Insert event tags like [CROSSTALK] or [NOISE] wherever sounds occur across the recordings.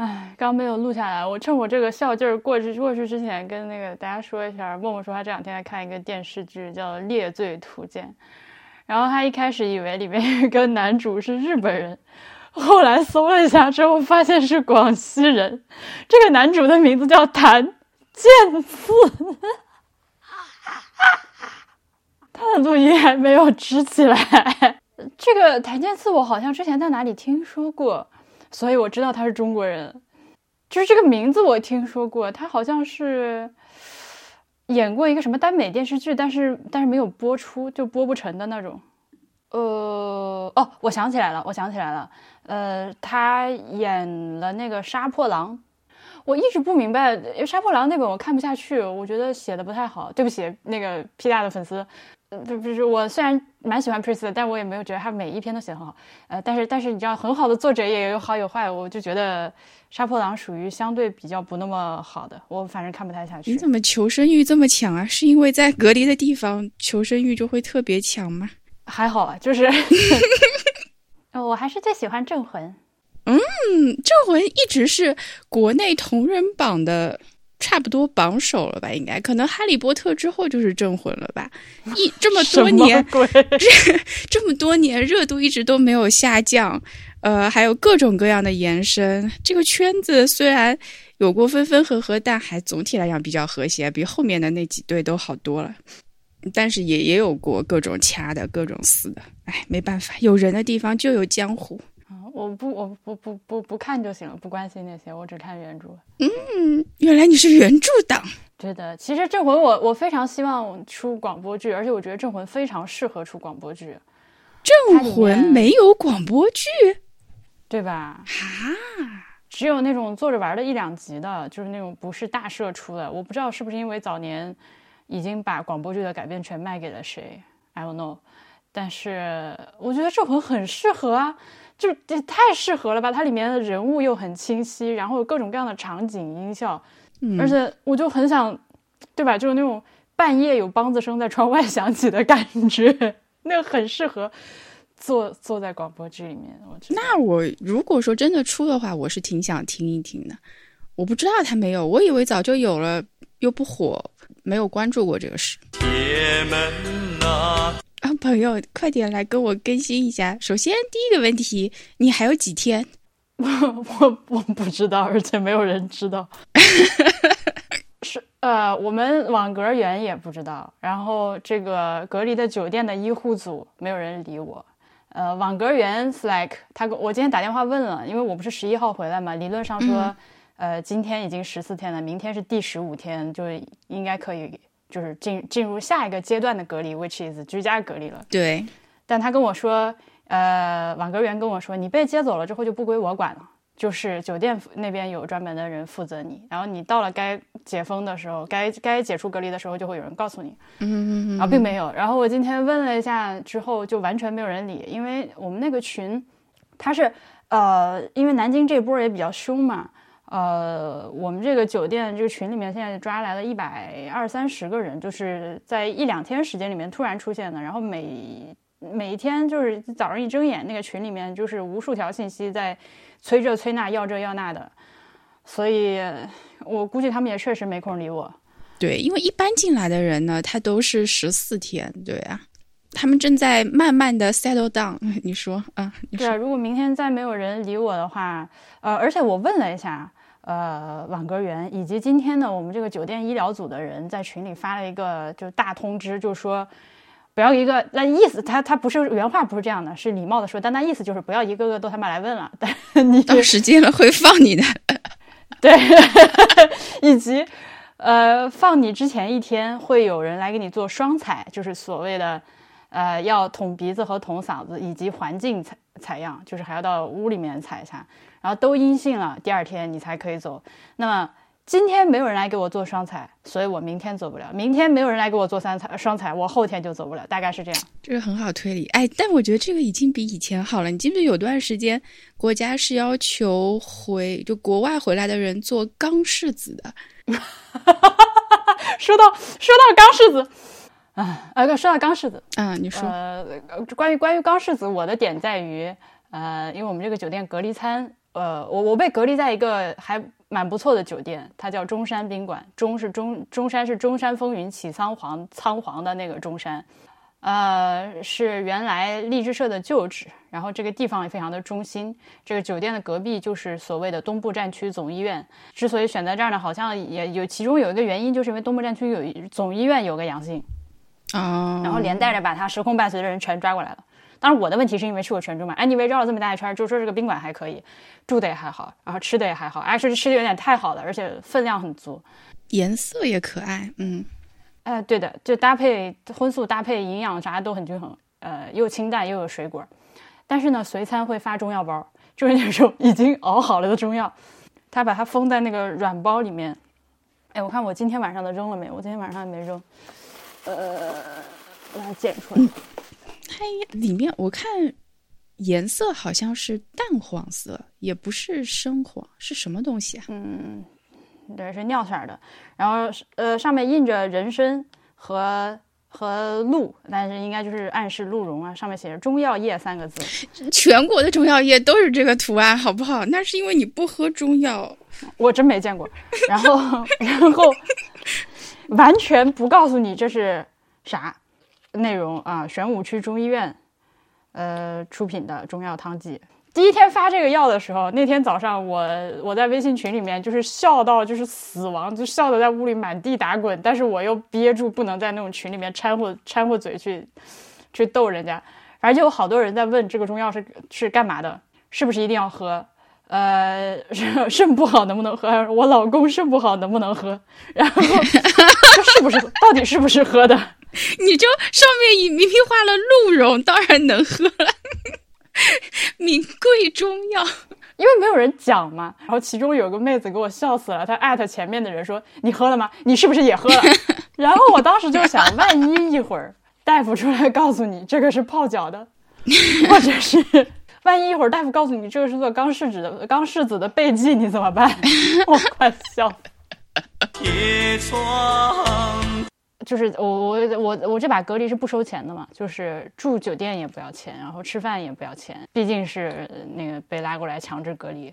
唉，刚没有录下来。我趁我这个笑劲儿过去过去之前，跟那个大家说一下，默默说他这两天在看一个电视剧，叫《猎罪图鉴》。然后他一开始以为里面有个男主是日本人，后来搜了一下之后，发现是广西人。这个男主的名字叫谭健次，他的录音还没有支起来。这个谭健次，我好像之前在哪里听说过。所以我知道他是中国人，就是这个名字我听说过，他好像是演过一个什么耽美电视剧，但是但是没有播出，就播不成的那种。呃，哦，我想起来了，我想起来了，呃，他演了那个《杀破狼》，我一直不明白，因为《杀破狼》那本我看不下去，我觉得写的不太好，对不起那个 P 大的粉丝。不不是，我虽然蛮喜欢 Priest 的，但我也没有觉得他每一篇都写得很好。呃，但是但是你知道，很好的作者也有好有坏，我就觉得《杀破狼》属于相对比较不那么好的，我反正看不太下去。你怎么求生欲这么强啊？是因为在隔离的地方求生欲就会特别强吗？还好啊，就是，[LAUGHS] 我还是最喜欢《镇魂》。嗯，《镇魂》一直是国内同人榜的。差不多榜首了吧？应该可能《哈利波特》之后就是《镇魂》了吧？一 [LAUGHS] 这么多年，这 [LAUGHS] 这么多年热度一直都没有下降。呃，还有各种各样的延伸。这个圈子虽然有过分分合合，但还总体来讲比较和谐，比后面的那几对都好多了。但是也也有过各种掐的，各种撕的。哎，没办法，有人的地方就有江湖。我不，我不不不不看就行了，不关心那些，我只看原著。嗯，原来你是原著党。对的，其实《镇魂》我我非常希望出广播剧，而且我觉得《镇魂》非常适合出广播剧。《镇魂》没有广播剧，对吧？啊，只有那种坐着玩的一两集的，就是那种不是大社出的。我不知道是不是因为早年已经把广播剧的改编权卖给了谁，I don't know。但是我觉得《镇魂》很适合啊。就这太适合了吧！它里面的人物又很清晰，然后各种各样的场景音效，而且我就很想，对吧？就是那种半夜有梆子声在窗外响起的感觉，[LAUGHS] 那个很适合坐坐在广播剧里面。我那我如果说真的出的话，我是挺想听一听的。我不知道他没有，我以为早就有了，又不火，没有关注过这个事。铁门呐。啊，朋友，快点来跟我更新一下。首先，第一个问题，你还有几天？[LAUGHS] 我我我不知道，而且没有人知道。是呃，我们网格员也不知道。然后这个隔离的酒店的医护组没有人理我。呃，网格员 Slack，他我今天打电话问了，因为我不是十一号回来嘛，理论上说，呃，今天已经十四天了，明天是第十五天，就应该可以。就是进进入下一个阶段的隔离，which is 居家隔离了。对，但他跟我说，呃，网格员跟我说，你被接走了之后就不归我管了，就是酒店那边有专门的人负责你，然后你到了该解封的时候，该该解除隔离的时候，就会有人告诉你。嗯嗯嗯。然后并没有，然后我今天问了一下之后，就完全没有人理，因为我们那个群，他是呃，因为南京这波也比较凶嘛。呃，我们这个酒店这个群里面现在抓来了一百二三十个人，就是在一两天时间里面突然出现的。然后每每一天就是早上一睁眼，那个群里面就是无数条信息在催这催那，要这要那的。所以我估计他们也确实没空理我。对，因为一般进来的人呢，他都是十四天，对啊，他们正在慢慢的 settle down。[LAUGHS] 你说啊？对啊，如果明天再没有人理我的话，呃，而且我问了一下。呃，网格员以及今天呢，我们这个酒店医疗组的人在群里发了一个就大通知，就说不要一个那意思，他他不是原话不是这样的，是礼貌的说，但那意思就是不要一个个都他妈来问了，但你到时间了会放你的，[LAUGHS] 对，[LAUGHS] 以及呃放你之前一天会有人来给你做双采，就是所谓的呃要捅鼻子和捅嗓子，以及环境采采样，就是还要到屋里面采一下。然后都阴性了，第二天你才可以走。那么今天没有人来给我做双采，所以我明天走不了。明天没有人来给我做三采双采，我后天就走不了。大概是这样。这个很好推理，哎，但我觉得这个已经比以前好了。你记不记得有段时间国家是要求回就国外回来的人做钢拭子的？[LAUGHS] 说到说到钢拭子，啊，呃，说到钢拭子，啊，你说，呃，关于关于钢拭子，我的点在于。呃，因为我们这个酒店隔离餐，呃，我我被隔离在一个还蛮不错的酒店，它叫中山宾馆。中是中中山是中山风云起苍黄苍黄的那个中山，呃，是原来励志社的旧址。然后这个地方也非常的中心，这个酒店的隔壁就是所谓的东部战区总医院。之所以选在这儿呢，好像也有其中有一个原因，就是因为东部战区有总医院有个阳性，啊，然后连带着把他时空伴随的人全抓过来了。当然，我的问题是因为去过泉州嘛，anyway 绕了这么大一圈，就说这个宾馆还可以，住的也还好，然后吃的也还好，actually 吃的有点太好了，而且分量很足，颜色也可爱，嗯，哎，对的，就搭配荤素搭配，营养啥都很均衡，呃，又清淡又有水果，但是呢，随餐会发中药包，就是那种已经熬好了的中药，他把它封在那个软包里面，哎，我看我今天晚上的扔了没？我今天晚上还没扔，呃，把它捡出来。它里面我看颜色好像是淡黄色，也不是深黄，是什么东西啊？嗯，对，是尿色的。然后呃，上面印着人参和和鹿，但是应该就是暗示鹿茸啊。上面写着“中药业”三个字。全国的中药业都是这个图案，好不好？那是因为你不喝中药，我真没见过。然后然后完全不告诉你这是啥。内容啊，玄武区中医院，呃，出品的中药汤剂。第一天发这个药的时候，那天早上我我在微信群里面就是笑到就是死亡，就笑得在屋里满地打滚，但是我又憋住不能在那种群里面掺和掺和嘴去去逗人家。反正就有好多人在问这个中药是是干嘛的，是不是一定要喝？呃，肾不好能不能喝？我老公肾不好能不能喝？然后 [LAUGHS] 是不是到底是不是喝的？[LAUGHS] 你就上面已明明画了鹿茸，当然能喝了。[LAUGHS] 名贵中药，因为没有人讲嘛。然后其中有个妹子给我笑死了，她艾特前面的人说：“你喝了吗？你是不是也喝了？” [LAUGHS] 然后我当时就想，万一一会儿大夫出来告诉你这个是泡脚的，或者是万一一会儿大夫告诉你这个是做刚世子的刚世子的备剂，你怎么办？我快笑。铁窗。就是我我我我这把隔离是不收钱的嘛，就是住酒店也不要钱，然后吃饭也不要钱，毕竟是那个被拉过来强制隔离。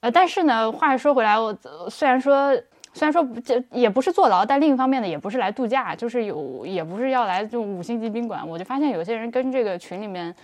呃，但是呢，话说回来，我虽然说虽然说这也不是坐牢，但另一方面呢，也不是来度假，就是有也不是要来这种五星级宾馆。我就发现有些人跟这个群里面。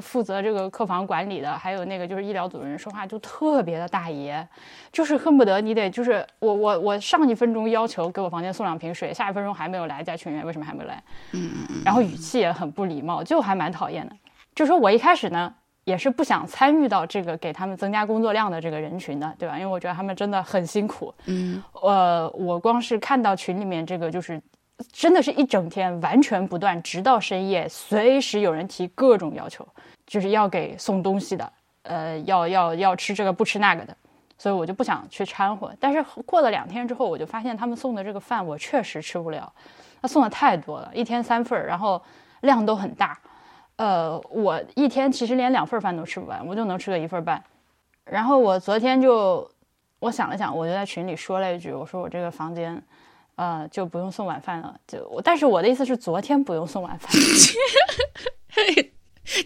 负责这个客房管理的，还有那个就是医疗组的人说话就特别的大爷，就是恨不得你得就是我我我上一分钟要求给我房间送两瓶水，下一分钟还没有来，家群员为什么还没来？嗯嗯嗯。然后语气也很不礼貌，就还蛮讨厌的。就说我一开始呢也是不想参与到这个给他们增加工作量的这个人群的，对吧？因为我觉得他们真的很辛苦。嗯。呃，我光是看到群里面这个就是真的是一整天完全不断，直到深夜，随时有人提各种要求。就是要给送东西的，呃，要要要吃这个不吃那个的，所以我就不想去掺和。但是过了两天之后，我就发现他们送的这个饭我确实吃不了，他送的太多了，一天三份儿，然后量都很大，呃，我一天其实连两份饭都吃不完，我就能吃个一份半。然后我昨天就我想了想，我就在群里说了一句，我说我这个房间，呃，就不用送晚饭了。就我，但是我的意思是昨天不用送晚饭。[LAUGHS]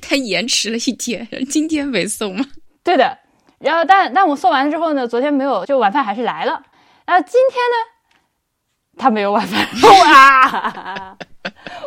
他延迟了一天，今天没送吗？[LAUGHS] 对的，然后但但我送完之后呢，昨天没有，就晚饭还是来了。然后今天呢，他没有晚饭。[LAUGHS] 哇！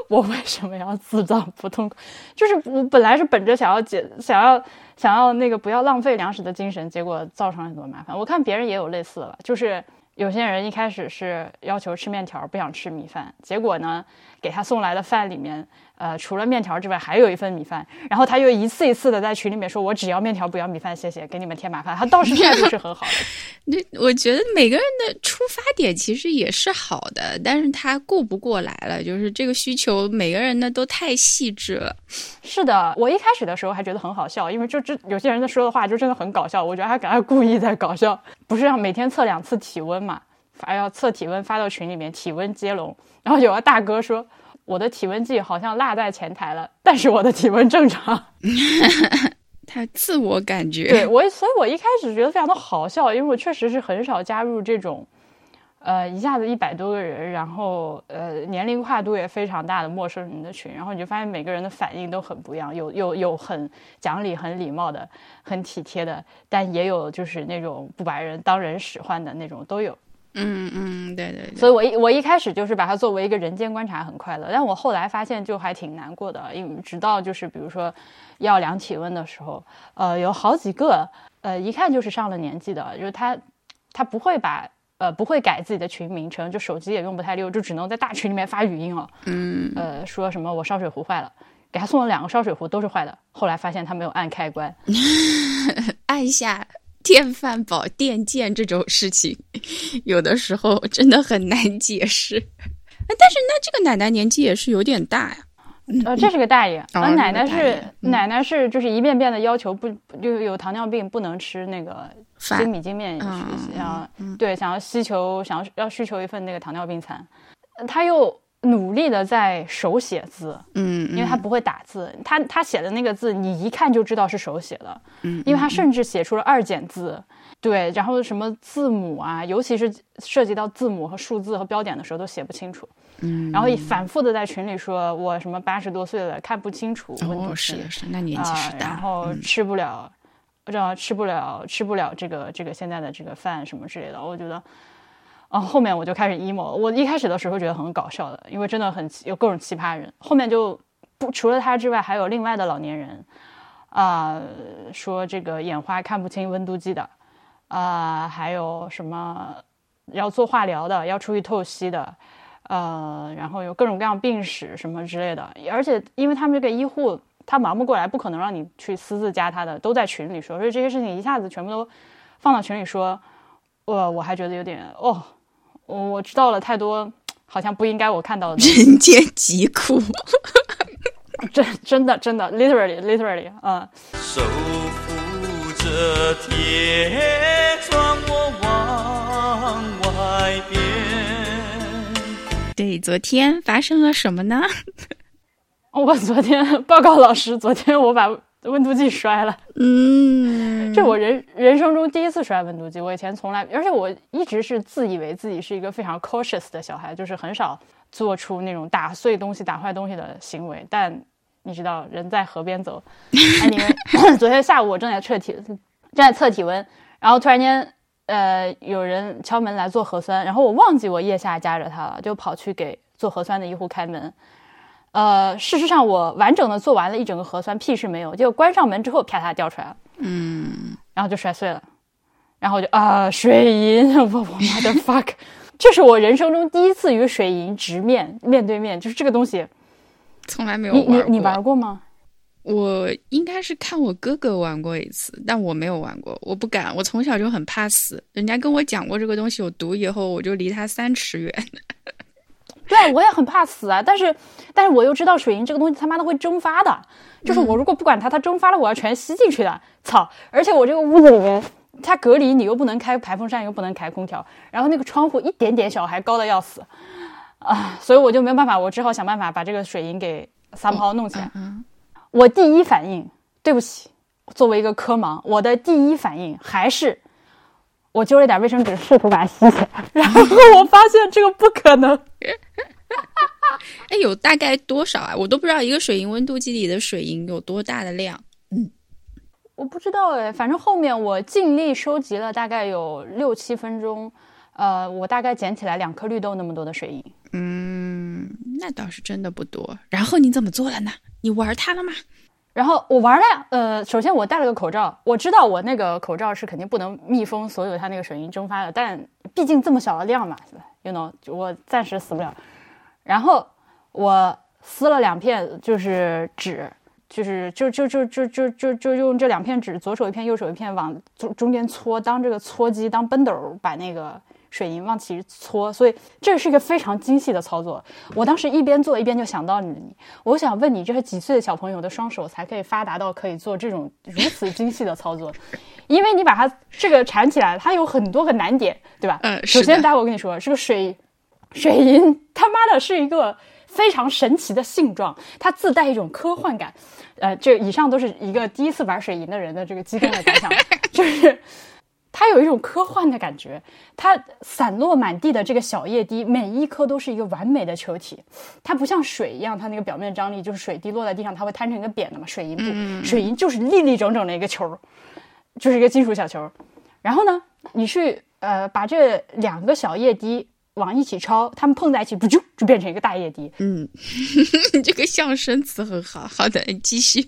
我为什么要自找不痛快？就是我本来是本着想要解、想要、想要那个不要浪费粮食的精神，结果造成了很多麻烦。我看别人也有类似的，就是有些人一开始是要求吃面条，不想吃米饭，结果呢，给他送来的饭里面。呃，除了面条之外，还有一份米饭。然后他又一次一次的在群里面说：“我只要面条，不要米饭，谢谢，给你们添麻烦。”他倒是态度是很好的。[LAUGHS] 那我觉得每个人的出发点其实也是好的，但是他顾不过来了，就是这个需求，每个人呢都太细致了。是的，我一开始的时候还觉得很好笑，因为就这有些人在说的话就真的很搞笑。我觉得他他故意在搞笑，不是让每天测两次体温嘛？发要测体温发到群里面，体温接龙。然后有个大哥说。我的体温计好像落在前台了，但是我的体温正常。[LAUGHS] 他自我感觉，对我，所以我一开始觉得非常的好笑，因为我确实是很少加入这种，呃，一下子一百多个人，然后呃，年龄跨度也非常大的陌生人的群，然后你就发现每个人的反应都很不一样，有有有很讲理、很礼貌的、很体贴的，但也有就是那种不把人当人使唤的那种都有。嗯嗯，对对。所以我一我一开始就是把它作为一个人间观察很快乐，但我后来发现就还挺难过的，因为直到就是比如说要量体温的时候，呃，有好几个呃，一看就是上了年纪的，就是他他不会把。呃，不会改自己的群名称，就手机也用不太溜，就只能在大群里面发语音了。嗯，呃，说什么我烧水壶坏了，给他送了两个烧水壶，都是坏的。后来发现他没有按开关，[LAUGHS] 按一下电饭煲 [LAUGHS] 电键这种事情，有的时候真的很难解释。但是那这个奶奶年纪也是有点大呀。呃，这是个大爷，呃，奶奶是奶奶是就是一遍遍的要求不就有糖尿病不能吃那个精米精面，想对想要需求想要要需求一份那个糖尿病餐，他又努力的在手写字，嗯，因为他不会打字，他他写的那个字你一看就知道是手写的，嗯，因为他甚至写出了二简字，对，然后什么字母啊，尤其是涉及到字母和数字和标点的时候都写不清楚。嗯，然后反复的在群里说，我什么八十多岁了，看不清楚温度计，是是，那年纪是大，然后吃不了，知道吃不了，吃不了这个这个现在的这个饭什么之类的，我觉得，然，后后面我就开始 emo，我一开始的时候觉得很搞笑的，因为真的很奇有各种奇葩人，后面就不除了他之外，还有另外的老年人，啊，说这个眼花看不清温度计的，啊，还有什么要做化疗的，要出去透析的。呃，然后有各种各样病史什么之类的，而且因为他们这个医护他忙不过来，不可能让你去私自加他的，都在群里说，所以这些事情一下子全部都放到群里说，我我还觉得有点哦，我我知道了太多，好像不应该我看到的人间疾苦，[LAUGHS] 真真的真的，literally literally，嗯。手扶着铁窗，我往外边。对，昨天发生了什么呢？[LAUGHS] 我昨天报告老师，昨天我把温度计摔了。嗯，这我人人生中第一次摔温度计。我以前从来，而且我一直是自以为自己是一个非常 cautious 的小孩，就是很少做出那种打碎东西、打坏东西的行为。但你知道，人在河边走，哎，[LAUGHS] 你们昨天下午我正在测体，正在测体温，然后突然间。呃，有人敲门来做核酸，然后我忘记我腋下夹着它了，就跑去给做核酸的医护开门。呃，事实上我完整的做完了一整个核酸，屁事没有。结果关上门之后，啪嗒掉出来了，嗯，然后就摔碎了。然后我就啊，水银，[LAUGHS] 我我妈的 [LAUGHS] fuck，这是我人生中第一次与水银直面面对面，就是这个东西，从来没有你你你玩过吗？我应该是看我哥哥玩过一次，但我没有玩过，我不敢。我从小就很怕死，人家跟我讲过这个东西有毒以后，我就离他三尺远。对，我也很怕死啊，但是，但是我又知道水银这个东西他妈的会蒸发的，就是我如果不管它，它蒸发了，我要全吸进去的。操！而且我这个屋子里面，它隔离，你又不能开排风扇，又不能开空调，然后那个窗户一点点小，还高的要死啊，所以我就没有办法，我只好想办法把这个水银给撒泡弄起来。我第一反应，对不起，作为一个科盲，我的第一反应还是我揪了点卫生纸，试图把它吸起来，然后我发现这个不可能。[LAUGHS] 哎，有大概多少啊？我都不知道一个水银温度计里的水银有多大的量。嗯，我不知道哎，反正后面我尽力收集了大概有六七分钟，呃，我大概捡起来两颗绿豆那么多的水银。嗯，那倒是真的不多。然后你怎么做了呢？你玩它了吗？然后我玩了呀。呃，首先我戴了个口罩，我知道我那个口罩是肯定不能密封所有它那个水银蒸发的，但毕竟这么小的量嘛，you know，我暂时死不了。然后我撕了两片，就是纸，就是就就就就就就就用这两片纸，左手一片，右手一片，往中中间搓，当这个搓机，当奔斗，把那个。水银往起搓，所以这是一个非常精细的操作。我当时一边做一边就想到你，我想问你，这是几岁的小朋友的双手才可以发达到可以做这种如此精细的操作？[LAUGHS] 因为你把它这个缠起来，它有很多个难点，对吧？嗯，首先，待会我跟你说，这个水水银他妈的是一个非常神奇的性状，它自带一种科幻感。呃，这以上都是一个第一次玩水银的人的这个激动的感想，[LAUGHS] 就是。它有一种科幻的感觉。它散落满地的这个小液滴，每一颗都是一个完美的球体。它不像水一样，它那个表面张力就是水滴落在地上，它会摊成一个扁的嘛。水银不，水银就是立立整整的一个球，就是一个金属小球。然后呢，你去呃把这两个小液滴往一起抄，它们碰在一起，不就就变成一个大液滴？嗯，[LAUGHS] 这个象声词很好。好的，继续。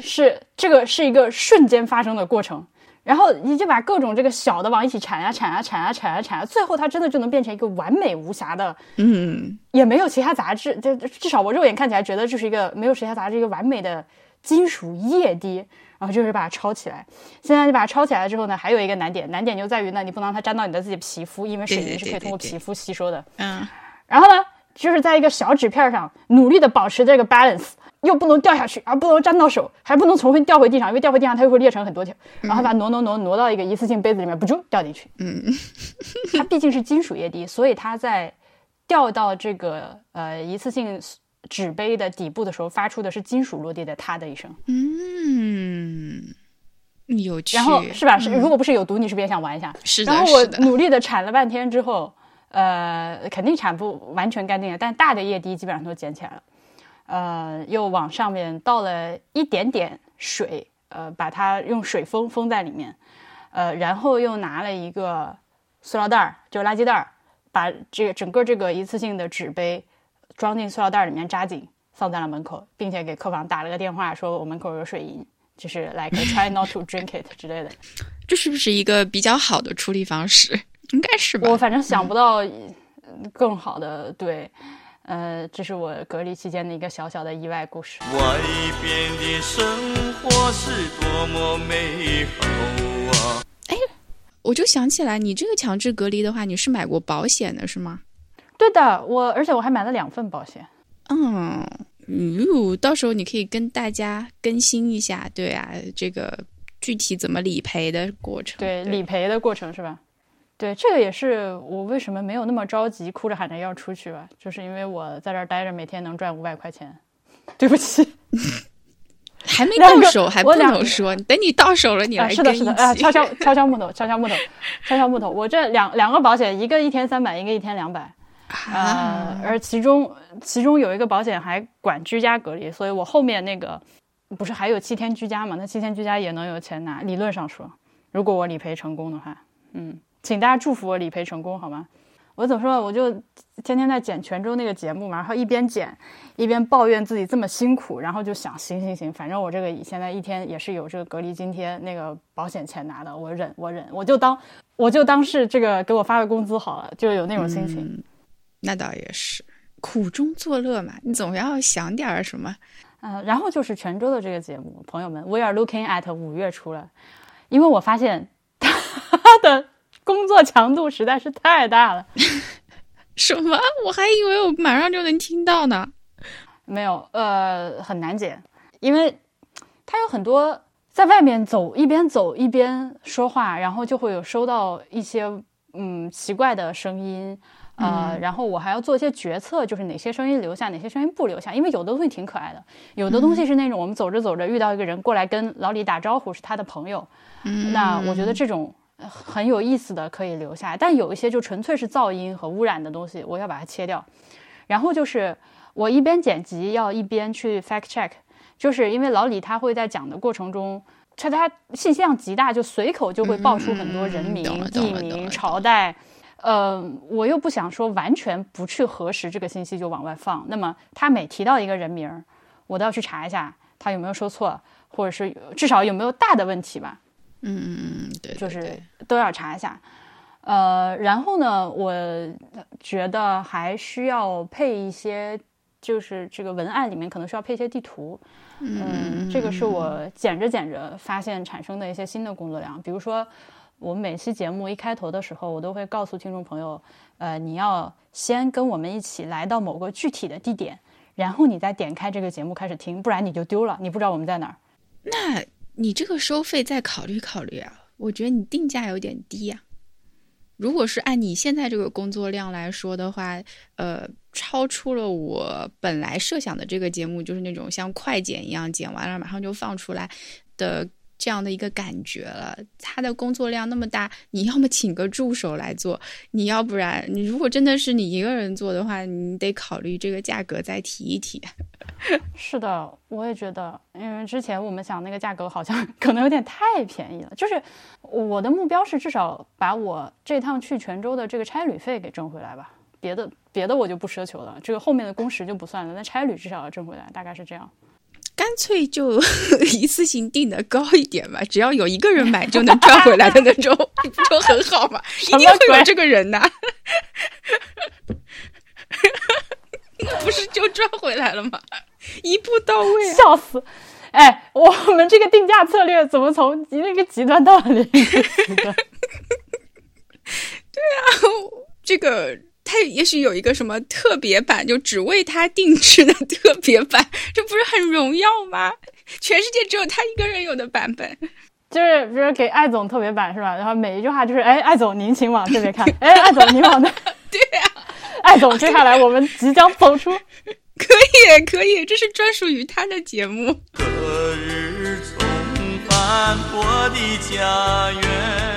是这个是一个瞬间发生的过程，然后你就把各种这个小的往一起缠啊缠啊缠啊缠啊缠啊，最后它真的就能变成一个完美无瑕的，嗯，也没有其他杂质，就至少我肉眼看起来觉得就是一个没有其他杂质，一个完美的金属液滴，然后就是把它抄起来。现在你把它抄起来之后呢，还有一个难点，难点就在于呢，你不能让它沾到你的自己皮肤，因为水银是可以通过皮肤吸收的。嗯，然后呢，就是在一个小纸片上努力的保持这个 balance。又不能掉下去，而不能沾到手，还不能重新掉回地上，因为掉回地上它又会裂成很多条。然后把它挪挪挪挪到一个一次性杯子里面，不就掉进去？嗯，它毕竟是金属液滴，所以它在掉到这个呃一次性纸杯的底部的时候，发出的是金属落地的“嗒”的一声。嗯，有趣。然后是吧？是，如果不是有毒，你是不是也想玩一下？是的。然后我努力的铲了半天之后，呃，肯定铲不完全干净了，但大的液滴基本上都捡起来了。呃，又往上面倒了一点点水，呃，把它用水封封在里面，呃，然后又拿了一个塑料袋儿，就垃圾袋儿，把这个整个这个一次性的纸杯装进塑料袋里面扎紧，放在了门口，并且给客房打了个电话，说我门口有水银，就是 like [LAUGHS] try not to drink it 之类的。这是不是一个比较好的处理方式？[LAUGHS] 应该是吧。我反正想不到更好的，对。呃，这是我隔离期间的一个小小的意外故事。外边的生活是多么美好啊！哎，我就想起来，你这个强制隔离的话，你是买过保险的是吗？对的，我而且我还买了两份保险。嗯，哟，到时候你可以跟大家更新一下，对啊，这个具体怎么理赔的过程？对，理赔的过程是吧？对，这个也是我为什么没有那么着急，哭着喊着要出去吧，就是因为我在这儿待着，每天能赚五百块钱。对不起，还没到手，还不能说，等你到手了，你来是的，是的，啊，敲敲 [LAUGHS] 敲敲木头，敲敲木头，敲敲木头。我这两两个保险，一个一天三百，一个一天两百，啊，而其中其中有一个保险还管居家隔离，所以我后面那个不是还有七天居家嘛？那七天居家也能有钱拿，理论上说，如果我理赔成功的话，嗯。请大家祝福我理赔成功，好吗？我怎么说？我就天天在剪泉州那个节目嘛，然后一边剪一边抱怨自己这么辛苦，然后就想，行行行，反正我这个现在一天也是有这个隔离津贴、那个保险钱拿的，我忍，我忍，我就当我就当是这个给我发个工资好了，就有那种心情。那倒也是，苦中作乐嘛，你总要想点什么。嗯，然后就是泉州的这个节目，朋友们，We are looking at 五月初了，因为我发现他的。工作强度实在是太大了，[LAUGHS] 什么？我还以为我马上就能听到呢。没有，呃，很难解，因为他有很多在外面走，一边走一边说话，然后就会有收到一些嗯奇怪的声音，呃，然后我还要做一些决策，就是哪些声音留下，哪些声音不留下，因为有的东西挺可爱的，有的东西是那种我们走着走着遇到一个人过来跟老李打招呼，是他的朋友，那我觉得这种。很有意思的可以留下，但有一些就纯粹是噪音和污染的东西，我要把它切掉。然后就是我一边剪辑要一边去 fact check，就是因为老李他会在讲的过程中，他他信息量极大，就随口就会爆出很多人名、地名、朝代。呃，我又不想说完全不去核实这个信息就往外放，那么他每提到一个人名，我都要去查一下他有没有说错，或者是至少有没有大的问题吧。嗯嗯嗯，对，就是都要查一下，呃，然后呢，我觉得还需要配一些，就是这个文案里面可能需要配一些地图，嗯，这个是我剪着剪着发现产生的一些新的工作量。比如说，我们每期节目一开头的时候，我都会告诉听众朋友，呃，你要先跟我们一起来到某个具体的地点，然后你再点开这个节目开始听，不然你就丢了，你不知道我们在哪儿。那。你这个收费再考虑考虑啊，我觉得你定价有点低啊。如果是按你现在这个工作量来说的话，呃，超出了我本来设想的这个节目，就是那种像快剪一样剪完了马上就放出来的这样的一个感觉了。他的工作量那么大，你要么请个助手来做，你要不然你如果真的是你一个人做的话，你得考虑这个价格再提一提。是的，我也觉得，因为之前我们想那个价格好像可能有点太便宜了。就是我的目标是至少把我这趟去泉州的这个差旅费给挣回来吧，别的别的我就不奢求了，这个后面的工时就不算了，那差旅至少要挣回来，大概是这样。干脆就 [LAUGHS] 一次性定的高一点吧，只要有一个人买就能赚回来的那种，[LAUGHS] 不就很好吗？一定会有这个人呐。不是就赚回来了吗？[LAUGHS] 一步到位，笑死！哎，我们这个定价策略怎么从那个极端到了另一个极端？对啊，这个他也许有一个什么特别版，就只为他定制的特别版，这不是很荣耀吗？[LAUGHS] 全世界只有他一个人有的版本，就是比如给艾总特别版是吧？然后每一句话就是：哎，艾总您请往这边看，[LAUGHS] 哎，艾总您往那，[LAUGHS] 对呀。艾总，接下来我们即将走出，可以，可以，这是专属于他的节目。隔日重返我的家园。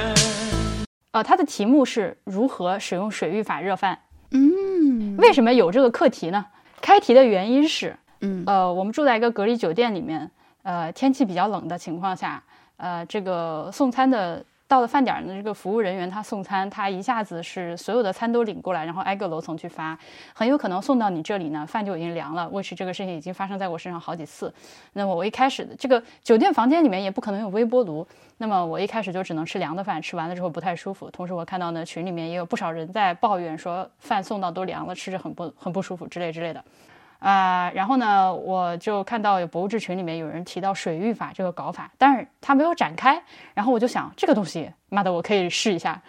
呃，它的题目是如何使用水浴法热饭。嗯，为什么有这个课题呢？开题的原因是，嗯，呃，我们住在一个隔离酒店里面，呃，天气比较冷的情况下，呃，这个送餐的。到了饭点呢，这个服务人员他送餐，他一下子是所有的餐都领过来，然后挨个楼层去发，很有可能送到你这里呢，饭就已经凉了。为是这个事情已经发生在我身上好几次。那么我一开始的这个酒店房间里面也不可能有微波炉，那么我一开始就只能吃凉的饭，吃完了之后不太舒服。同时我看到呢群里面也有不少人在抱怨说饭送到都凉了，吃着很不很不舒服之类之类的。啊，然后呢，我就看到有博物志群里面有人提到水域法这个搞法，但是他没有展开。然后我就想，这个东西，妈的，我可以试一下。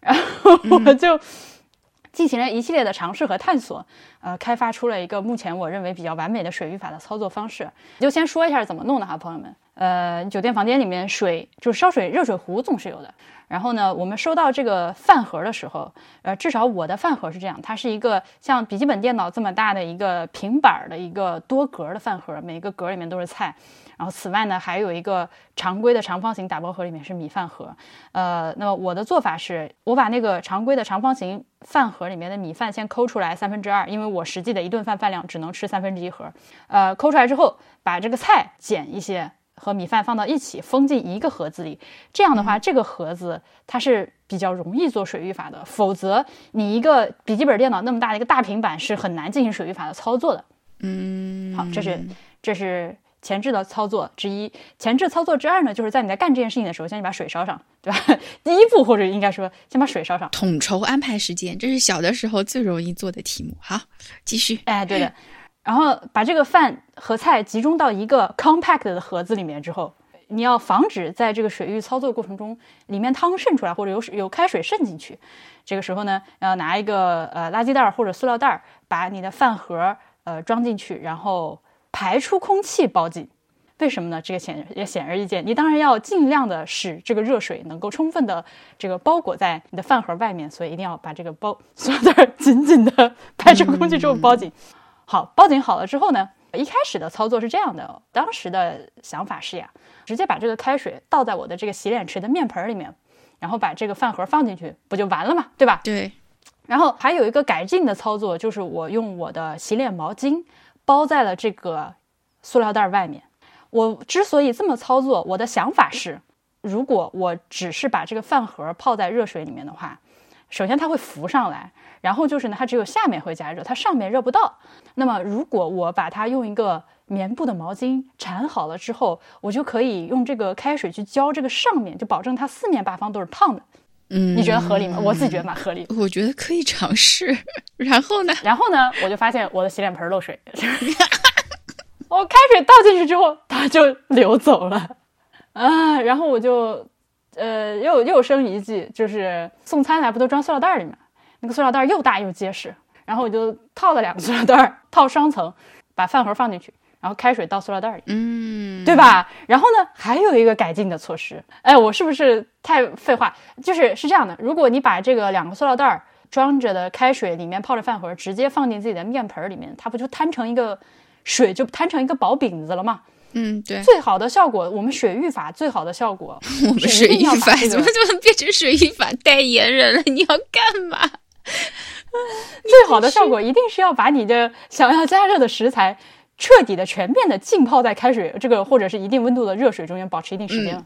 然后我就进行了一系列的尝试和探索，呃，开发出了一个目前我认为比较完美的水域法的操作方式。就先说一下怎么弄的哈，朋友们。呃，酒店房间里面水就是烧水热水壶总是有的。然后呢，我们收到这个饭盒的时候，呃，至少我的饭盒是这样，它是一个像笔记本电脑这么大的一个平板的一个多格的饭盒，每个格里面都是菜。然后此外呢，还有一个常规的长方形打包盒，里面是米饭盒。呃，那么我的做法是，我把那个常规的长方形饭盒里面的米饭先抠出来三分之二，因为我实际的一顿饭饭量只能吃三分之一盒。呃，抠出来之后，把这个菜剪一些。和米饭放到一起，封进一个盒子里。这样的话，这个盒子它是比较容易做水浴法的。否则，你一个笔记本电脑那么大的一个大平板是很难进行水浴法的操作的。嗯，好，这是这是前置的操作之一。前置操作之二呢，就是在你在干这件事情的时候，先把水烧上，对吧？[LAUGHS] 第一步或者应该说，先把水烧上。统筹安排时间，这是小的时候最容易做的题目。好，继续。哎，对的。然后把这个饭和菜集中到一个 compact 的盒子里面之后，你要防止在这个水域操作过程中，里面汤渗出来或者有水有开水渗进去。这个时候呢，要拿一个呃垃圾袋或者塑料袋，把你的饭盒呃装进去，然后排出空气包紧。为什么呢？这个显也显而易见，你当然要尽量的使这个热水能够充分的这个包裹在你的饭盒外面，所以一定要把这个包塑料袋紧紧的 [LAUGHS] 排出空气之后包紧。好，报警好了之后呢，一开始的操作是这样的。当时的想法是呀，直接把这个开水倒在我的这个洗脸池的面盆里面，然后把这个饭盒放进去，不就完了嘛，对吧？对。然后还有一个改进的操作，就是我用我的洗脸毛巾包在了这个塑料袋外面。我之所以这么操作，我的想法是，如果我只是把这个饭盒泡在热水里面的话，首先它会浮上来。然后就是呢，它只有下面会加热，它上面热不到。那么如果我把它用一个棉布的毛巾缠好了之后，我就可以用这个开水去浇这个上面，就保证它四面八方都是烫的。嗯，你觉得合理吗？我自己觉得蛮合理。我觉得可以尝试。然后呢？然后呢？我就发现我的洗脸盆漏水。[LAUGHS] 我开水倒进去之后，它就流走了。啊，然后我就呃又又生一计，就是送餐来不都装塑料袋里面？那个塑料袋又大又结实，然后我就套了两个塑料袋，套双层，把饭盒放进去，然后开水倒塑料袋里，嗯，对吧？然后呢，还有一个改进的措施，哎，我是不是太废话？就是是这样的，如果你把这个两个塑料袋装着的开水里面泡着饭盒，直接放进自己的面盆里面，它不就摊成一个水就摊成一个薄饼子了吗？嗯，对，最好的效果，我们水浴法最好的效果，[LAUGHS] 我们水浴法这个怎么就能变成水浴法代言人了？你要干嘛？[LAUGHS] 最好的效果一定是要把你的想要加热的食材彻底的、全面的浸泡在开水这个或者是一定温度的热水中间，保持一定时间了。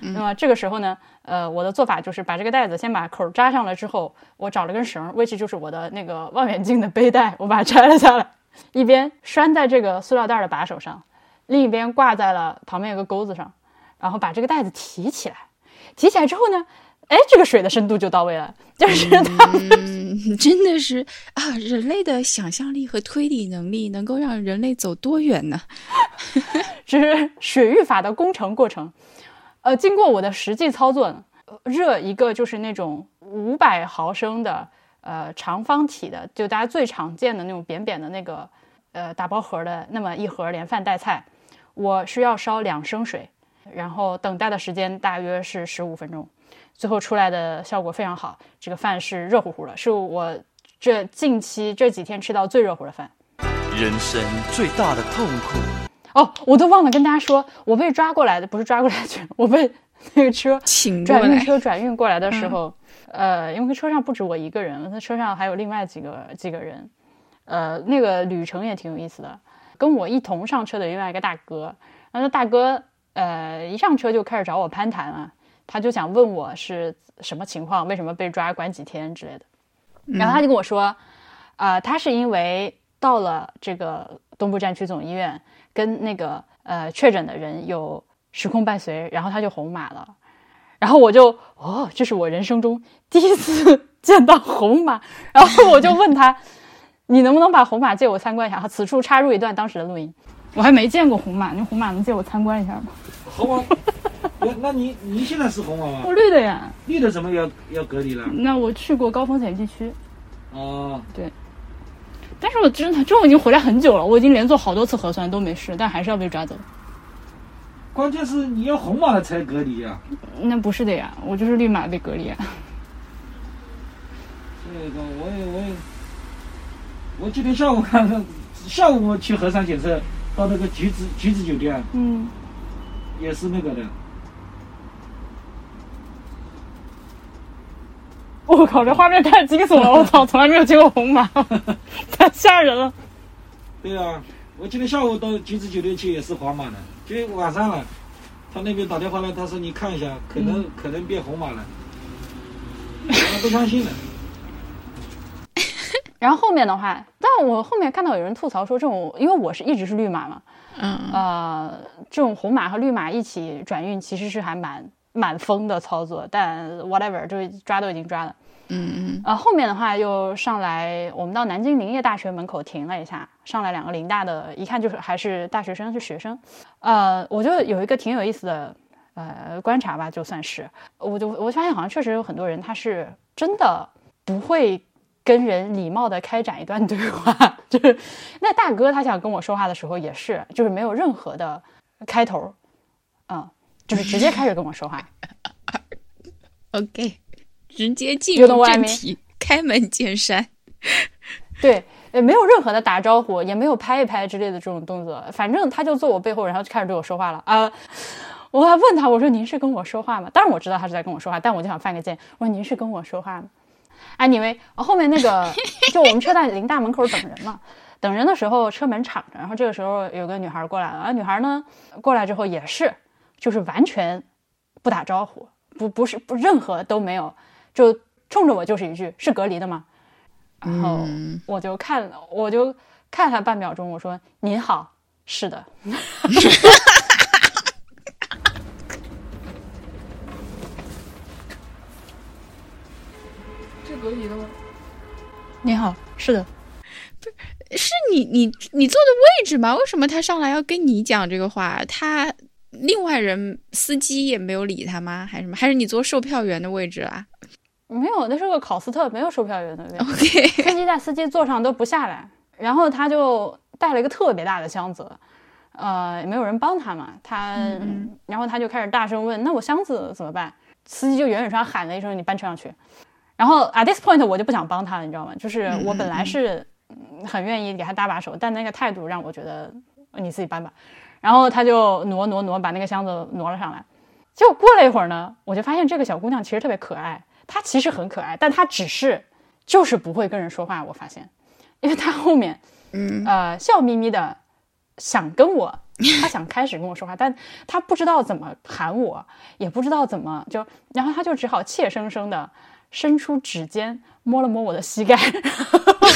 那么这个时候呢，呃，我的做法就是把这个袋子先把口扎上了之后，我找了根绳，which 就是我的那个望远镜的背带，我把它拆了下来，一边拴在这个塑料袋的把手上，另一边挂在了旁边有个钩子上，然后把这个袋子提起来。提起来之后呢，哎，这个水的深度就到位了，就是它。嗯，真的是啊，人类的想象力和推理能力能够让人类走多远呢？[LAUGHS] 这是水浴法的工程过程。呃，经过我的实际操作呢，热一个就是那种五百毫升的呃长方体的，就大家最常见的那种扁扁的那个呃打包盒的那么一盒连饭带菜，我需要烧两升水，然后等待的时间大约是十五分钟。最后出来的效果非常好，这个饭是热乎乎的，是我这近期这几天吃到最热乎的饭。人生最大的痛苦，哦，我都忘了跟大家说，我被抓过来的不是抓过来去，[LAUGHS] 我被那个车请转运车转运过来的时候，呃，因为车上不止我一个人，他车上还有另外几个几个人，呃，那个旅程也挺有意思的，跟我一同上车的另外一个大哥，然后那大哥呃一上车就开始找我攀谈了。他就想问我是什么情况，为什么被抓，关几天之类的。然后他就跟我说，啊，他是因为到了这个东部战区总医院，跟那个呃确诊的人有时空伴随，然后他就红码了。然后我就，哦，这是我人生中第一次见到红码。[LAUGHS] 然后我就问他，你能不能把红码借我参观一下？此处插入一段当时的录音。我还没见过红码，那红码能借我参观一下吗？红码。[LAUGHS] 那那你你现在是红码吗？我绿的呀。绿的怎么要要隔离了？那我去过高风险地区。哦，对。但是我真的，这我已经回来很久了，我已经连做好多次核酸都没事，但还是要被抓走。关键是你要红码了才隔离呀。那不是的呀，我就是绿码被隔离。这个我也我也，我今天下午看看，下午我去核酸检测，到那个橘子橘子酒店。嗯。也是那个的。我靠，这画面太惊悚了！[LAUGHS] 我操，从来没有见过红马，太吓人了。对啊，我今天下午到橘子酒店去也是黄马的，就晚上了，他那边打电话来，他说你看一下，可能可能变红马了，我不相信了。[LAUGHS] 然后后面的话，但我后面看到有人吐槽说，这种因为我是一直是绿马嘛，嗯呃，这种红马和绿马一起转运其实是还蛮蛮疯的操作，但 whatever，就抓都已经抓了，嗯嗯，呃，后面的话又上来，我们到南京林业大学门口停了一下，上来两个林大的，一看就是还是大学生，是学生，呃，我就有一个挺有意思的呃观察吧，就算是，我就我发现好像确实有很多人他是真的不会。跟人礼貌的开展一段对话，[LAUGHS] 就是那大哥他想跟我说话的时候也是，就是没有任何的开头，嗯，就是直接开始跟我说话。[LAUGHS] OK，直接进入正题，开门见山。[LAUGHS] 对，也没有任何的打招呼，也没有拍一拍之类的这种动作，反正他就坐我背后，然后就开始对我说话了啊！我还问他，我说您是跟我说话吗？当然我知道他是在跟我说话，但我就想犯个贱，我说您是跟我说话吗？哎，你们后面那个，[LAUGHS] 就我们车在林大门口等人嘛，等人的时候车门敞着，然后这个时候有个女孩过来了，啊，女孩呢过来之后也是，就是完全不打招呼，不不是不任何都没有，就冲着我就是一句是隔离的吗？然后我就看我就看他半秒钟，我说您好，是的。[LAUGHS] 是隔离的吗？[LAUGHS] 你好，是的，不是是你你你坐的位置吗？为什么他上来要跟你讲这个话？他另外人司机也没有理他吗？还是什么？还是你坐售票员的位置啊？没有，那是个考斯特，没有售票员的位置。OK，司机在司机座上都不下来，然后他就带了一个特别大的箱子，呃，也没有人帮他嘛，他，然后他就开始大声问：“那我箱子怎么办？”司机就远远上喊了一声：“你搬车上去。”然后 at this point 我就不想帮他了，你知道吗？就是我本来是很愿意给他搭把手，但那个态度让我觉得你自己搬吧。然后他就挪挪挪把那个箱子挪了上来。结果过了一会儿呢，我就发现这个小姑娘其实特别可爱，她其实很可爱，但她只是就是不会跟人说话。我发现，因为她后面嗯呃笑眯眯的想跟我，她想开始跟我说话，但她不知道怎么喊我，也不知道怎么就，然后她就只好怯生生的伸出指尖摸了摸我的膝盖。哈哈哈哈哈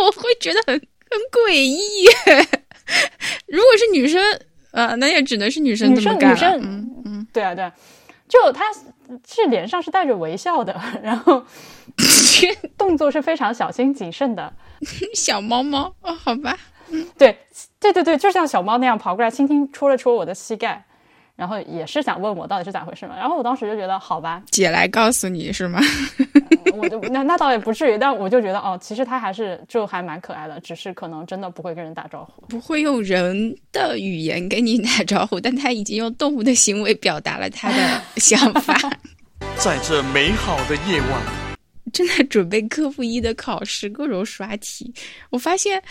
我会觉得很很诡异耶。[LAUGHS] 如果是女生，呃，那也只能是女生女这么干了。生女生嗯嗯，对啊对啊，就她是脸上是带着微笑的，[LAUGHS] 然后 [LAUGHS] 动作是非常小心谨慎的。小猫猫哦，好吧，对对对对，就像小猫那样跑过来，轻轻戳了戳我的膝盖，然后也是想问我到底是咋回事嘛。然后我当时就觉得好吧，姐来告诉你是吗？[LAUGHS] 我就那那倒也不至于，但我就觉得哦，其实他还是就还蛮可爱的，只是可能真的不会跟人打招呼。不会用人的语言跟你打招呼，但他已经用动物的行为表达了他的想法。[LAUGHS] 在这美好的夜晚，正在准备科目一的考试，各种刷题。我发现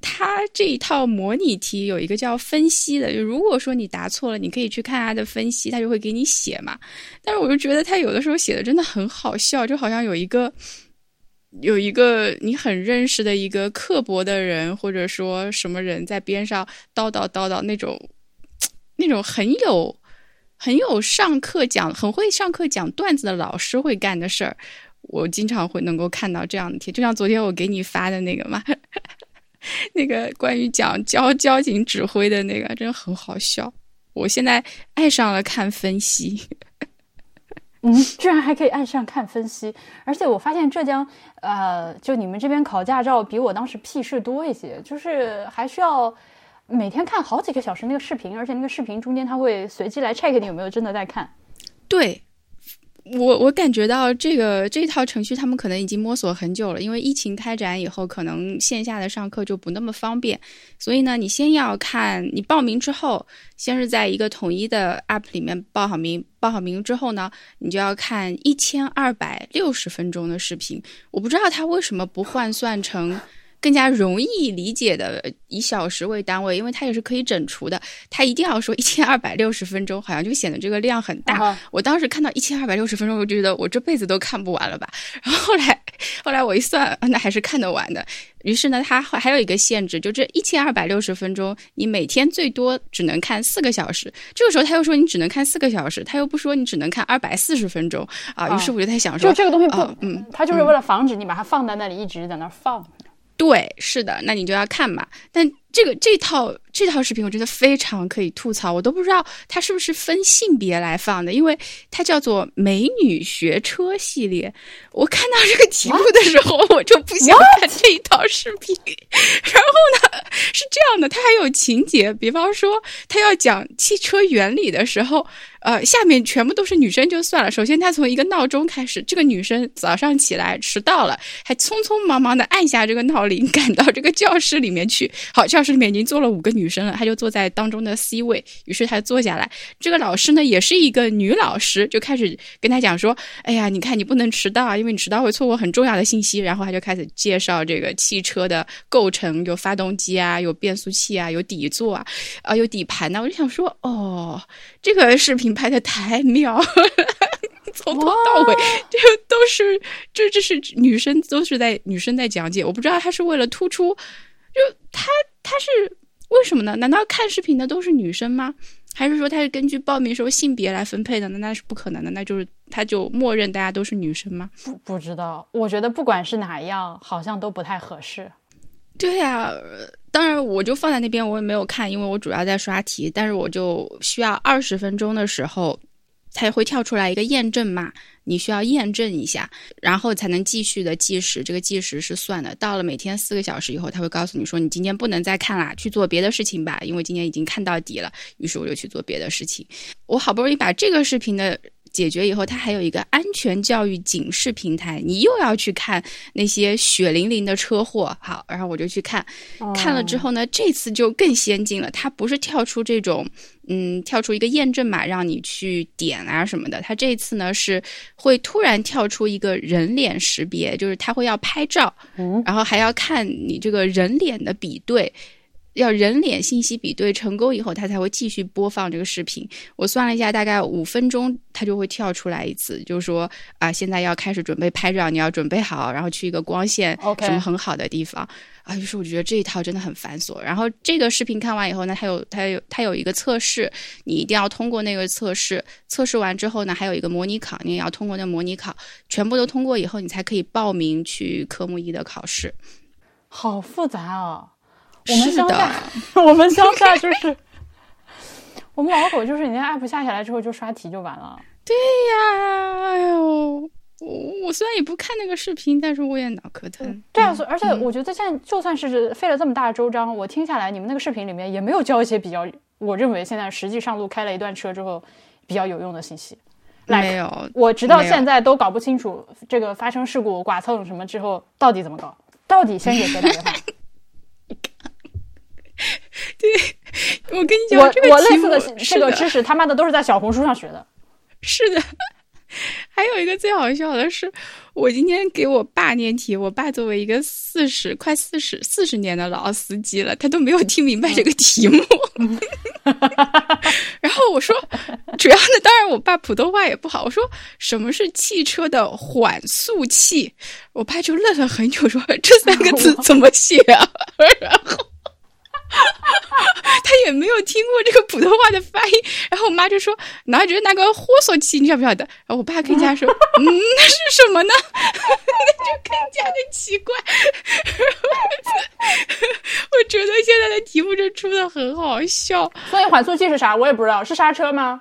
他这一套模拟题有一个叫分析的，就如果说你答错了，你可以去看他的分析，他就会给你写嘛。但是我就觉得他有的时候写的真的很好笑，就好像有一个有一个你很认识的一个刻薄的人，或者说什么人在边上叨叨叨叨那种那种很有。很有上课讲，很会上课讲段子的老师会干的事儿，我经常会能够看到这样的题，就像昨天我给你发的那个嘛，[LAUGHS] 那个关于讲交交警指挥的那个，真的很好笑。我现在爱上了看分析，嗯，居然还可以爱上看分析，而且我发现浙江，呃，就你们这边考驾照比我当时屁事多一些，就是还需要每天看好几个小时那个视频，而且那个视频中间他会随机来 check 你有没有真的在看。对我，我感觉到这个这套程序他们可能已经摸索很久了，因为疫情开展以后，可能线下的上课就不那么方便，所以呢，你先要看你报名之后，先是在一个统一的 app 里面报好名，报好名之后呢，你就要看一千二百六十分钟的视频。我不知道他为什么不换算成。更加容易理解的以小时为单位，因为它也是可以整除的。它一定要说 [LAUGHS] 一千二百六十分钟，好像就显得这个量很大。啊我当时看到一千二百六十分钟，我就觉得我这辈子都看不完了吧。然后后来，[LAUGHS] 后来我一算，啊那还是看得完的。于是呢，它还有一个限制，就这一千二百六十分钟，你每天最多只能看四个小时。这个时候他又说你只能看四个小时，他又不说你只能看二百四十分钟啊。于是我就在想说，就这个东西不，啊嗯，他就是为了防止你把它放在那里，一直在那儿放。对，是的，那你就要看吧。但这个这套这套视频，我真的非常可以吐槽，我都不知道它是不是分性别来放的，因为它叫做“美女学车”系列。我看到这个题目的时候，我就不想看这一套视频。然后呢，是这样的，它还有情节，比方说他要讲汽车原理的时候。呃，下面全部都是女生就算了。首先，她从一个闹钟开始，这个女生早上起来迟到了，还匆匆忙忙的按下这个闹铃，赶到这个教室里面去。好，教室里面已经坐了五个女生了，她就坐在当中的 C 位。于是她坐下来，这个老师呢也是一个女老师，就开始跟她讲说：“哎呀，你看你不能迟到啊，因为你迟到会错过很重要的信息。”然后她就开始介绍这个汽车的构成，有发动机啊，有变速器啊，有底座啊，啊，有底盘呢、我就想说，哦，这个视频拍的太妙了，[LAUGHS] 从头到尾就都是这这是女生都是在女生在讲解，我不知道她是为了突出，就她她是为什么呢？难道看视频的都是女生吗？还是说他是根据报名时候性别来分配的呢？那是不可能的，那就是他就默认大家都是女生吗？不不知道，我觉得不管是哪一样，好像都不太合适。对呀、呃当然我就放在那边，我也没有看，因为我主要在刷题。但是我就需要二十分钟的时候，它会跳出来一个验证码，你需要验证一下，然后才能继续的计时。这个计时是算的，到了每天四个小时以后，他会告诉你说，你今天不能再看啦，去做别的事情吧，因为今天已经看到底了。于是我就去做别的事情。我好不容易把这个视频的。解决以后，它还有一个安全教育警示平台，你又要去看那些血淋淋的车祸。好，然后我就去看，看了之后呢，这次就更先进了，它不是跳出这种，嗯，跳出一个验证码让你去点啊什么的，它这次呢是会突然跳出一个人脸识别，就是它会要拍照，嗯然后还要看你这个人脸的比对。要人脸信息比对成功以后，它才会继续播放这个视频。我算了一下，大概五分钟它就会跳出来一次，就是说啊，现在要开始准备拍照，你要准备好，然后去一个光线什么很好的地方。啊，于是我觉得这一套真的很繁琐。然后这个视频看完以后呢，它有它有它有一个测试，你一定要通过那个测试。测试完之后呢，还有一个模拟考，你也要通过那模拟考。全部都通过以后，你才可以报名去科目一的考试。好复杂哦。我们乡下，[LAUGHS] 我们乡下就是，[LAUGHS] 我们老狗就是你那 app 下下来之后就刷题就完了。对呀，哎呦，我我虽然也不看那个视频，但是我也脑壳疼。对啊，而且我觉得现在就算是费了这么大的周章，我听下来，你们那个视频里面也没有教一些比较，我认为现在实际上路开了一段车之后比较有用的信息。来没有，我直到现在都搞不清楚这个发生事故、剐蹭什么之后到底怎么搞，到底先给谁打电话？[LAUGHS] 我跟你讲，我我类似的这个知识他妈的都是在小红书上学的。[LAUGHS] 是的。还有一个最好笑的是，我今天给我爸念题，我爸作为一个四十快四十四十年的老司机了，他都没有听明白这个题目。[LAUGHS] 然后我说，主要呢，当然我爸普通话也不好，我说什么是汽车的缓速器，我爸就愣了很久，说这三个字怎么写啊？然后。[LAUGHS] 他也没有听过这个普通话的发音，然后我妈就说：“哪觉得那个火索器，你晓不晓得？”然后我爸更加说：“嗯，那是什么呢？” [LAUGHS] 那就更加的奇怪。[LAUGHS] 我觉得现在的题目就出的很好笑。所以缓速器是啥？我也不知道，是刹车吗？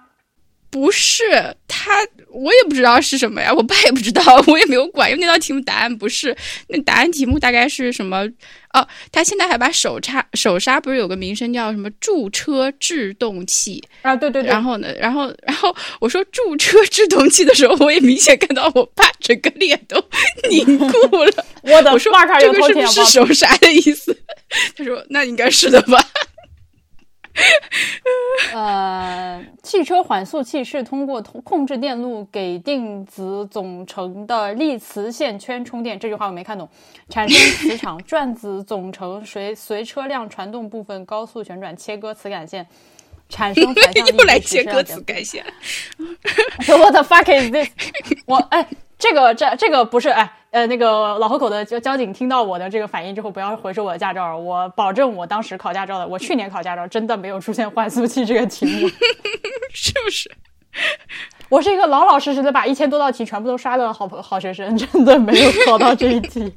不是他，我也不知道是什么呀，[LAUGHS] 我爸也不知道，我也没有管，因为那道题目答案不是，那答案题目大概是什么？哦，他现在还把手刹手刹不是有个名称叫什么驻车制动器？啊，对对对，然后呢，然后然后我说驻车制动器的时候，我也明显看到我爸整个脸都凝固了。[LAUGHS] 我的我说这个是不是手刹的意思？他说那应该是的吧。[LAUGHS] 汽车缓速器是通过通控制电路给定子总成的励磁线圈充电。这句话我没看懂。产生磁场，转子总成随随车辆传动部分高速旋转，切割磁感线，产生反向 [LAUGHS] 力。又来接歌词改写，[LAUGHS] What the fuck is this？我哎，这个这这个不是哎呃那个老河口的交交警听到我的这个反应之后，不要回收我的驾照。我保证，我当时考驾照的，我去年考驾照真的没有出现换速器这个题目。[LAUGHS] 是不是？我是一个老老实实的把一千多道题全部都刷的好朋好学生，真的没有考到这一题。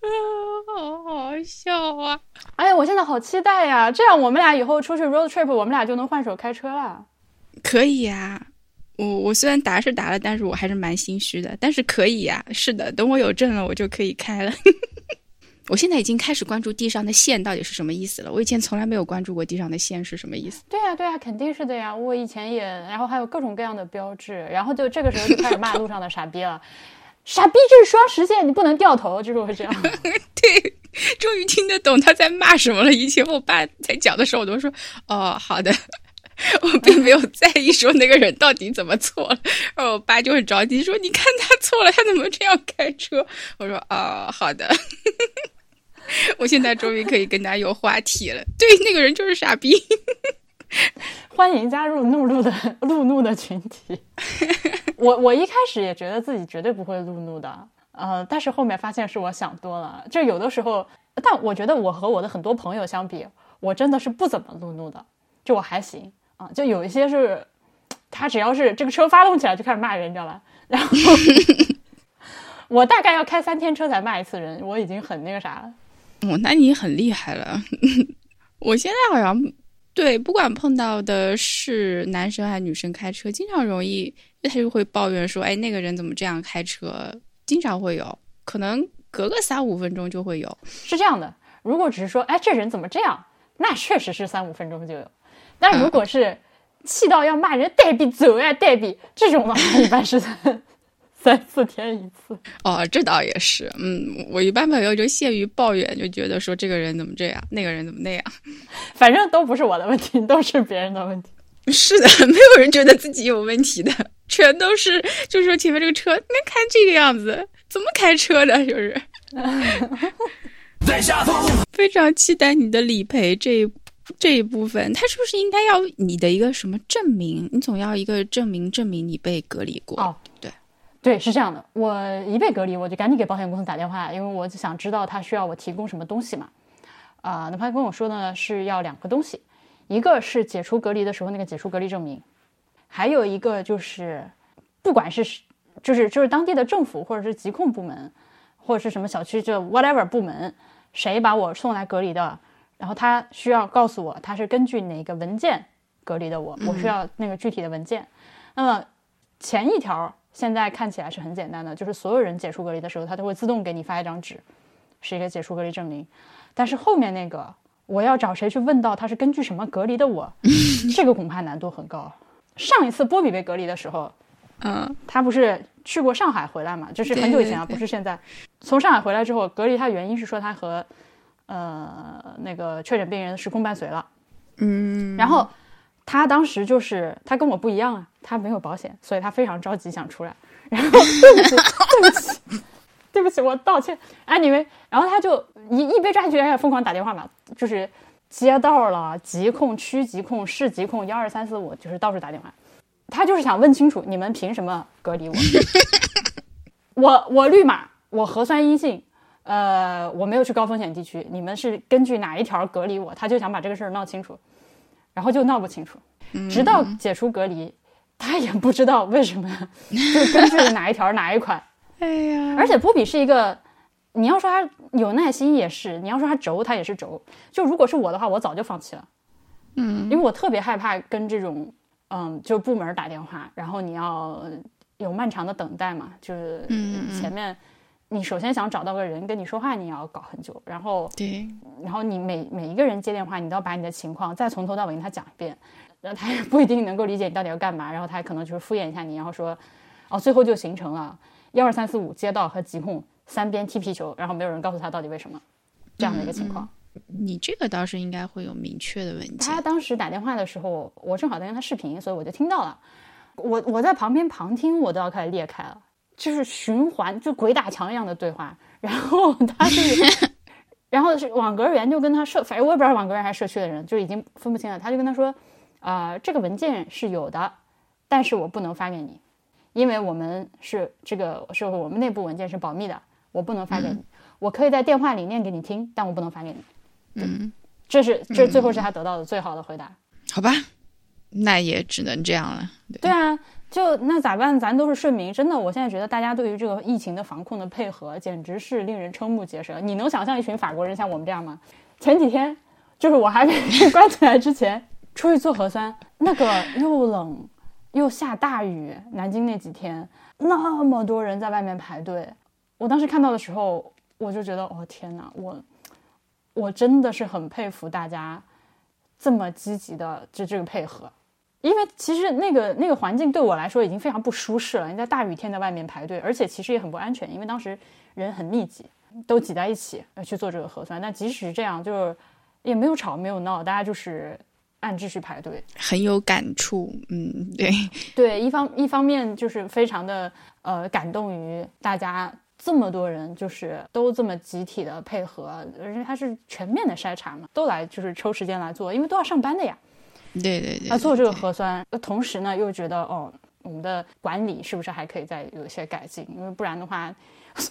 啊，[LAUGHS] 好好笑啊！哎呀，我现在好期待呀！这样我们俩以后出去 road trip，我们俩就能换手开车了。可以呀、我我虽然答是答了，但是我还是蛮心虚的。但是可以呀、是的，等我有证了，我就可以开了。[LAUGHS] 我现在已经开始关注地上的线到底是什么意思了。我以前从来没有关注过地上的线是什么意思。对呀、对呀、肯定是的呀。我以前也，然后还有各种各样的标志，然后就这个时候就开始骂路上的傻逼了。傻逼，这是双实线，你不能掉头，就是我这样。[LAUGHS] 对，终于听得懂他在骂什么了。以前我爸在讲的时候，我都说哦，好的。[LAUGHS] 我并没有 [LAUGHS] 在意说那个人到底怎么错了，然后我爸就很着急说：“你看他错了，他怎么这样开车？”我说：“啊、好的。”我现在终于可以跟他有话题了。对，那个人就是傻逼。欢迎加入怒怒的路怒的群体。我我一开始也觉得自己绝对不会路怒的，呃，但是后面发现是我想多了。就有的时候，但我觉得我和我的很多朋友相比，我真的是不怎么路怒的，就我还行啊。就有一些是，他只要是这个车发动起来就开始骂人，你知道吧？然后 [LAUGHS] 我大概要开三天车才骂一次人，我已经很那个啥了。哦，那你很厉害了。[LAUGHS] 我现在好像对，不管碰到的是男生还是女生开车，经常容易他就会抱怨说：“哎，那个人怎么这样开车？”经常会有，可能隔个三五分钟就会有。是这样的，如果只是说，哎，这人怎么这样，那确实是三五分钟就有。但如果是气到要骂人代笔走呀代笔这种的话，一般是三三四天一次。哦，这倒也是，嗯，我一般朋友就限于抱怨，就觉得说这个人怎么这样，那个人怎么那样。[LAUGHS] 反正都不是我的问题，都是别人的问题。[LAUGHS] 是的，[LAUGHS] 没有人觉得自己有问题的，全都是就是说前面这个车，你看这个样子，怎么开车的？就是。非常期待你的理赔这一这一部分，他是不是应该要你的一个什么证明？你总要一个证明，证明你被隔离过。哦，对，是这样的。我一被隔离，我就赶紧给保险公司打电话，因为我就想知道他需要我提供什么东西嘛。啊、那他跟我说呢是要两个东西，一个是解除隔离的时候那个解除隔离证明，还有一个就是不管是就是就是当地的政府或者是疾控部门，或者是什么小区就 whatever 部门，谁把我送来隔离的，然后他需要告诉我他是根据哪个文件隔离的我，我需要那个具体的文件。那么前一条现在看起来是很简单的，就是所有人解除隔离的时候，他都会自动给你发一张纸，是一个解除隔离证明。但是后面那个，我要找谁去问到他是根据什么隔离的我，[LAUGHS] 这个恐怕难度很高。上一次波比被隔离的时候，嗯他不是去过上海回来嘛？就是很久以前啊，对对对不是现在。从上海回来之后，隔离他的原因是说他和呃那个确诊病人时空伴随了。嗯，然后他当时就是他跟我不一样啊，他没有保险，所以他非常着急想出来。然后对不起，对不起，对不起，我道歉。哎，你们然后他就一一被抓进去，疯狂打电话嘛，就是街道了、疾控、区疾控、市疾控、幺二三四五，就是到处打电话。他就是想问清楚，你们凭什么隔离我？[LAUGHS] 我我绿码，我核酸阴性，呃，我没有去高风险地区，你们是根据哪一条隔离我？他就想把这个事儿闹清楚，然后就闹不清楚，直到解除隔离，他也不知道为什么，[LAUGHS] 就根据哪一条哪一款。哎呀，而且波比是一个，你要说他有耐心也是，你要说他轴他也是轴。就如果是我的话，我早就放弃了。嗯，因为我特别害怕跟这种，嗯，就部门打电话，然后你要有漫长的等待嘛，就是前面你首先想找到个人跟你说话，你要搞很久，然后对，然后你每每一个人接电话，你都要把你的情况再从头到尾跟他讲一遍，然后他也不一定能够理解你到底要干嘛，然后他可能就是敷衍一下你，然后说，哦，最后就形成了幺二三四五街道和疾控三边踢皮球，然后没有人告诉他到底为什么这样的一个情况。你这个倒是应该会有明确的问题他。当时打电话的时候，我正好在跟他视频，所以我就听到了。我我在旁边旁听，我都要开始裂开了，就是循环，就鬼打墙一样的对话。然后他是，[LAUGHS] 然后是网格员就跟他社，反正我也不知道网格员还是社区的人，就已经分不清了。他就跟他说，啊、这个文件是有的，但是我不能发给你，因为我们是这个是我们内部文件是保密的，我不能发给你。我可以在电话里念给你听，但我不能发给你。嗯，这是这最后是他得到的最好的回答。好吧，那也只能这样了。对啊，就那咋办？咱都是顺民，真的，我现在觉得大家对于这个疫情的防控的配合，简直是令人瞠目结舌。你能想象一群法国人像我们这样吗？前几天就是我还没被关起来之前，出去做核酸，那个又冷又下大雨，南京那几天那么多人在外面排队，我当时看到的时候，我就觉得，哦天哪，我我真的是很佩服大家这么积极的这这个配合。因为其实那个那个环境对我来说已经非常不舒适了。你在大雨天在外面排队，而且其实也很不安全，因为当时人很密集，都挤在一起呃去做这个核酸。但即使这样，就是也没有吵没有闹，大家就是按秩序排队。很有感触，嗯，对，[LAUGHS] 对，一方一方面就是非常的呃感动于大家这么多人就是都这么集体的配合，而且它是全面的筛查嘛，都来就是抽时间来做，因为都要上班的呀。对对对，啊，做这个核酸，呃同时呢又觉得哦，我们的管理是不是还可以再有一些改进？因为不然的话，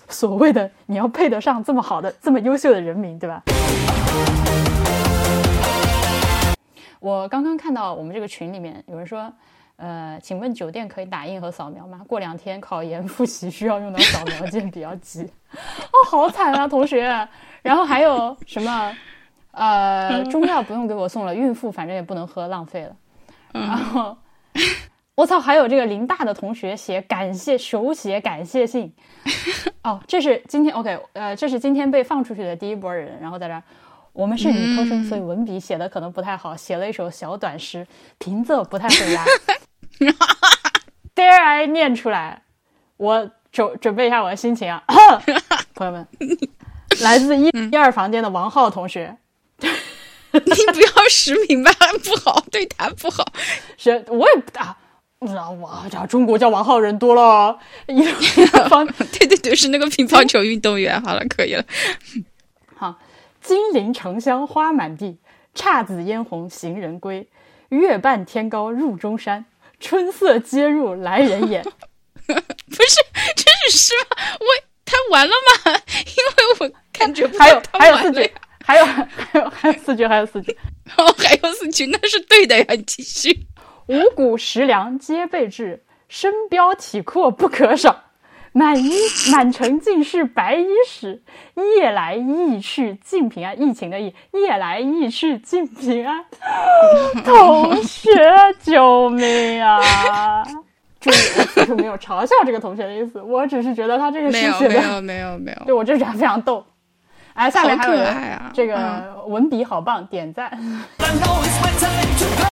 所谓的你要配得上这么好的、这么优秀的人民，对吧？我刚刚看到我们这个群里面有人说，呃，请问酒店可以打印和扫描吗？过两天考研复习需要用到扫描件，比较急。[LAUGHS] 哦，好惨啊，同学。然后还有什么？呃，中药不用给我送了，孕妇反正也不能喝，浪费了。然后，我操，还有这个林大的同学写感谢手写感谢信。哦，这是今天 OK，呃，这是今天被放出去的第一波人。然后在这儿，我们是理科生，所以文笔写的可能不太好，写了一首小短诗，平仄不太会押。[LAUGHS] Dare I 念出来？我准准备一下我的心情啊，[COUGHS] 朋友们，[LAUGHS] 来自一一二房间的王浩同学。[LAUGHS] 你不要实名吧，不好，对他不好。是，我也不啊，不知道我这中国叫王浩人多了，[LAUGHS] 方 [LAUGHS] 对对对，是那个乒乓球运动员。好了，可以了。好，金陵城乡花满地，姹紫嫣红行人归。月半天高入中山，春色皆入来人眼。不是，这是诗吗？我他完了吗？因为我感觉还有还有四句，还有 [LAUGHS] 还有还有四句，还有四句。哦，还有四句，那是对的呀。你继续。五谷食粮皆备至，身膘体阔不可少。满衣满城尽是白衣使，夜来意去尽平安。疫情的疫，夜来意去尽平安。[LAUGHS] 同学，救命啊！[LAUGHS] 注意，我其实没有嘲笑这个同学的意思，我只是觉得他这个没有没有没有没有，对我这觉得非常逗。哎，下面还有啊，这个文笔好棒，点赞。[LAUGHS]